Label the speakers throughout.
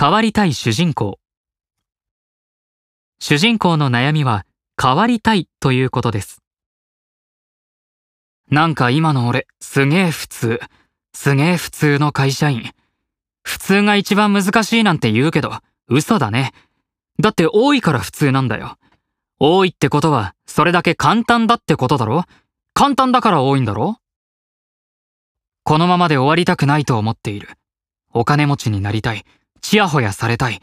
Speaker 1: 変わりたい主人公。主人公の悩みは変わりたいということです。なんか今の俺、すげえ普通。すげえ普通の会社員。普通が一番難しいなんて言うけど、嘘だね。だって多いから普通なんだよ。多いってことは、それだけ簡単だってことだろ簡単だから多いんだろこのままで終わりたくないと思っている。お金持ちになりたい。ちやほやされたい。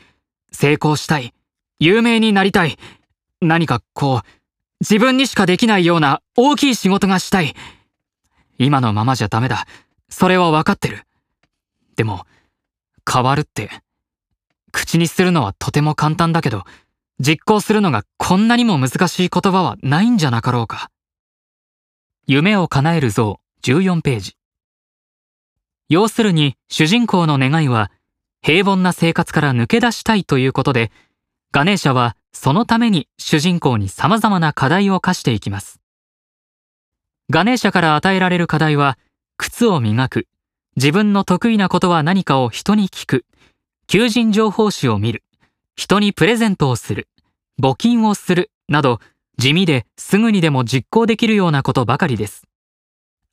Speaker 1: 成功したい。有名になりたい。何かこう、自分にしかできないような大きい仕事がしたい。今のままじゃダメだ。それはわかってる。でも、変わるって、口にするのはとても簡単だけど、実行するのがこんなにも難しい言葉はないんじゃなかろうか。夢を叶える像14ページ。要するに主人公の願いは平凡な生活から抜け出したいということで、ガネーシャはそのために主人公に様々な課題を課していきます。ガネーシャから与えられる課題は、靴を磨く、自分の得意なことは何かを人に聞く、求人情報誌を見る、人にプレゼントをする、募金をする、など、地味ですぐにでも実行できるようなことばかりです。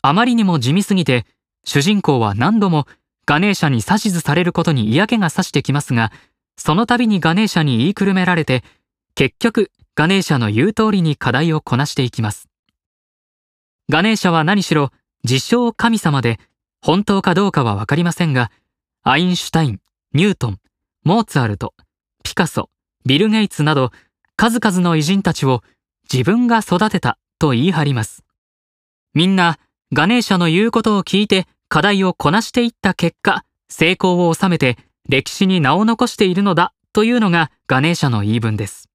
Speaker 1: あまりにも地味すぎて、主人公は何度もガネーシャに指図されることに嫌気がさしてきますが、その度にガネーシャに言いくるめられて、結局ガネーシャの言う通りに課題をこなしていきます。ガネーシャは何しろ自称神様で、本当かどうかはわかりませんが、アインシュタイン、ニュートン、モーツァルト、ピカソ、ビル・ゲイツなど数々の偉人たちを自分が育てたと言い張ります。みんなガネーシャの言うことを聞いて課題をこなしていった結果、成功を収めて歴史に名を残しているのだというのがガネーシャの言い分です。